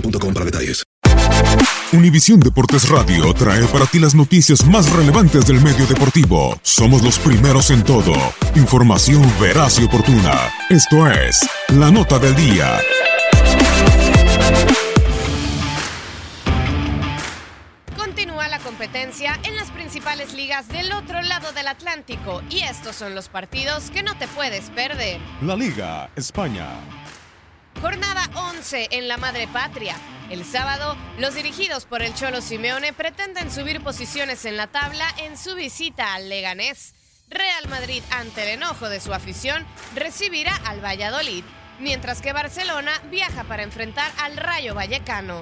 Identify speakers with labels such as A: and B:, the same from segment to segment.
A: boostmobile.com para detalles.
B: Univisión Deportes Radio trae para ti las noticias más relevantes del medio deportivo. Somos los primeros en todo. Información veraz y oportuna. Esto es La Nota del Día.
C: Continúa la competencia en las principales ligas del otro lado del Atlántico y estos son los partidos que no te puedes perder.
B: La Liga España.
C: Jornada 11 en la Madre Patria. El sábado, los dirigidos por el Cholo Simeone pretenden subir posiciones en la tabla en su visita al Leganés. Real Madrid, ante el enojo de su afición, recibirá al Valladolid, mientras que Barcelona viaja para enfrentar al Rayo Vallecano.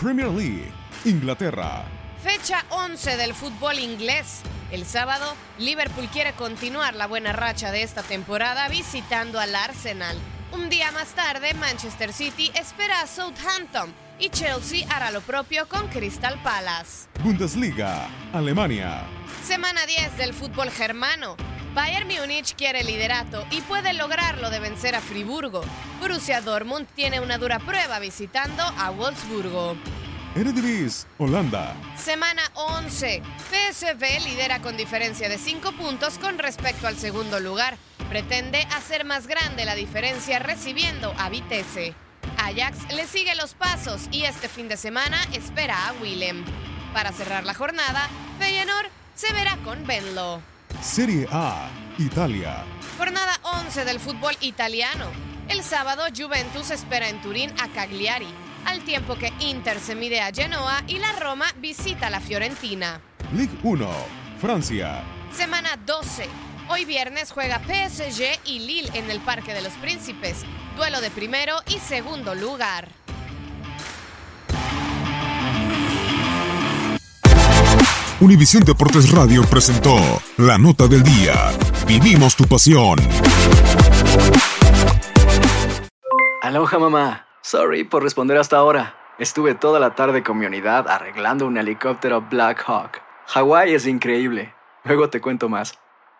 B: Premier League. Inglaterra.
C: Fecha 11 del fútbol inglés. El sábado, Liverpool quiere continuar la buena racha de esta temporada visitando al Arsenal. Un día más tarde, Manchester City espera a Southampton y Chelsea hará lo propio con Crystal Palace.
B: Bundesliga. Alemania.
C: Semana 10 del fútbol germano. Bayern Múnich quiere liderato y puede lograrlo de vencer a Friburgo. Borussia Dortmund tiene una dura prueba visitando a Wolfsburgo.
B: Eredivisie. Holanda.
C: Semana 11. PSV lidera con diferencia de 5 puntos con respecto al segundo lugar. Pretende hacer más grande la diferencia recibiendo a Vitesse. Ajax le sigue los pasos y este fin de semana espera a Willem. Para cerrar la jornada, Feyenoord se verá con Venlo.
B: Serie A. Italia.
C: Jornada 11 del fútbol italiano. El sábado Juventus espera en Turín a Cagliari, al tiempo que Inter se mide a Genoa y la Roma visita la Fiorentina.
B: Ligue 1. Francia.
C: Semana 12. Hoy viernes juega PSG y Lille en el Parque de los Príncipes. Duelo de primero y segundo lugar.
B: Univisión Deportes Radio presentó La Nota del Día. Vivimos tu pasión.
D: Aloha mamá. Sorry por responder hasta ahora. Estuve toda la tarde con mi unidad arreglando un helicóptero Black Hawk. Hawái es increíble. Luego te cuento más.